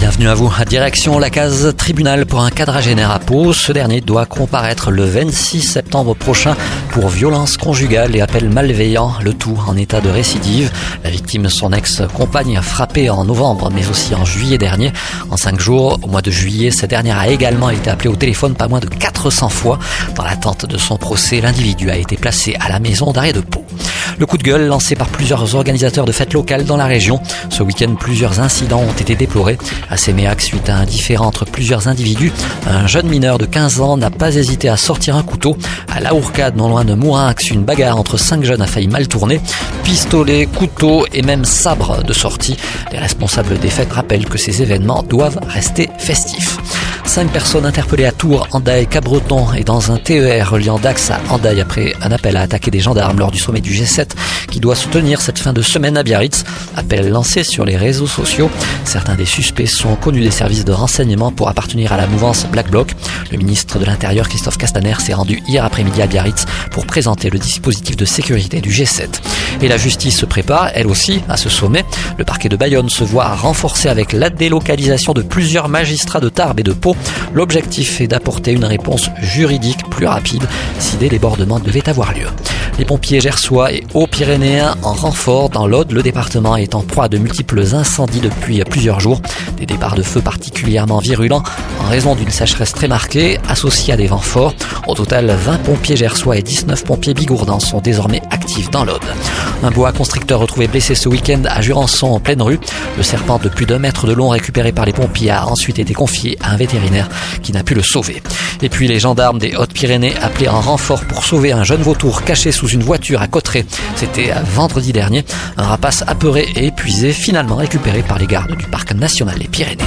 Bienvenue à vous. À direction la case tribunal pour un quadragénaire à Pau. Ce dernier doit comparaître le 26 septembre prochain pour violence conjugale et appel malveillant, le tout en état de récidive. La victime, son ex-compagne, frappée en novembre mais aussi en juillet dernier. En cinq jours, au mois de juillet, cette dernière a également été appelée au téléphone pas moins de 400 fois. Dans l'attente de son procès, l'individu a été placé à la maison d'arrêt de Pau. Le coup de gueule lancé par plusieurs organisateurs de fêtes locales dans la région. Ce week-end, plusieurs incidents ont été déplorés. À Séméac, suite à un différend entre plusieurs individus, un jeune mineur de 15 ans n'a pas hésité à sortir un couteau. À La Hourcade, non loin de Mourinx, une bagarre entre cinq jeunes a failli mal tourner. Pistolet, couteau et même sabre de sortie. Les responsables des fêtes rappellent que ces événements doivent rester festifs. Cinq personnes interpellées à Tours, Andaille, Cabreton et dans un TER reliant Dax à Andaille après un appel à attaquer des gendarmes lors du sommet du G7 qui doit se tenir cette fin de semaine à Biarritz. Appel lancé sur les réseaux sociaux. Certains des suspects sont connus des services de renseignement pour appartenir à la mouvance Black Bloc. Le ministre de l'Intérieur Christophe Castaner s'est rendu hier après-midi à Biarritz pour présenter le dispositif de sécurité du G7. Et la justice se prépare, elle aussi, à ce sommet. Le parquet de Bayonne se voit renforcé avec la délocalisation de plusieurs magistrats de Tarbes et de Pau L'objectif est d'apporter une réponse juridique plus rapide si des débordements devaient avoir lieu. Les pompiers gersois et hauts-pyrénéens en renfort dans l'Aude, le département est en proie de multiples incendies depuis plusieurs jours. Des départs de feu particulièrement virulents en raison d'une sécheresse très marquée associée à des vents forts. Au total, 20 pompiers gersois et 19 pompiers bigourdans sont désormais actifs dans l'Aude. Un bois constricteur retrouvé blessé ce week-end à Jurançon en pleine rue. Le serpent de plus d'un mètre de long récupéré par les pompiers a ensuite été confié à un vétérinaire qui n'a pu le sauver. Et puis les gendarmes des Hautes-Pyrénées appelés en renfort pour sauver un jeune vautour caché sous une voiture à Cotteret. C'était vendredi dernier. Un rapace apeuré et épuisé finalement récupéré par les gardes du parc national des Pyrénées.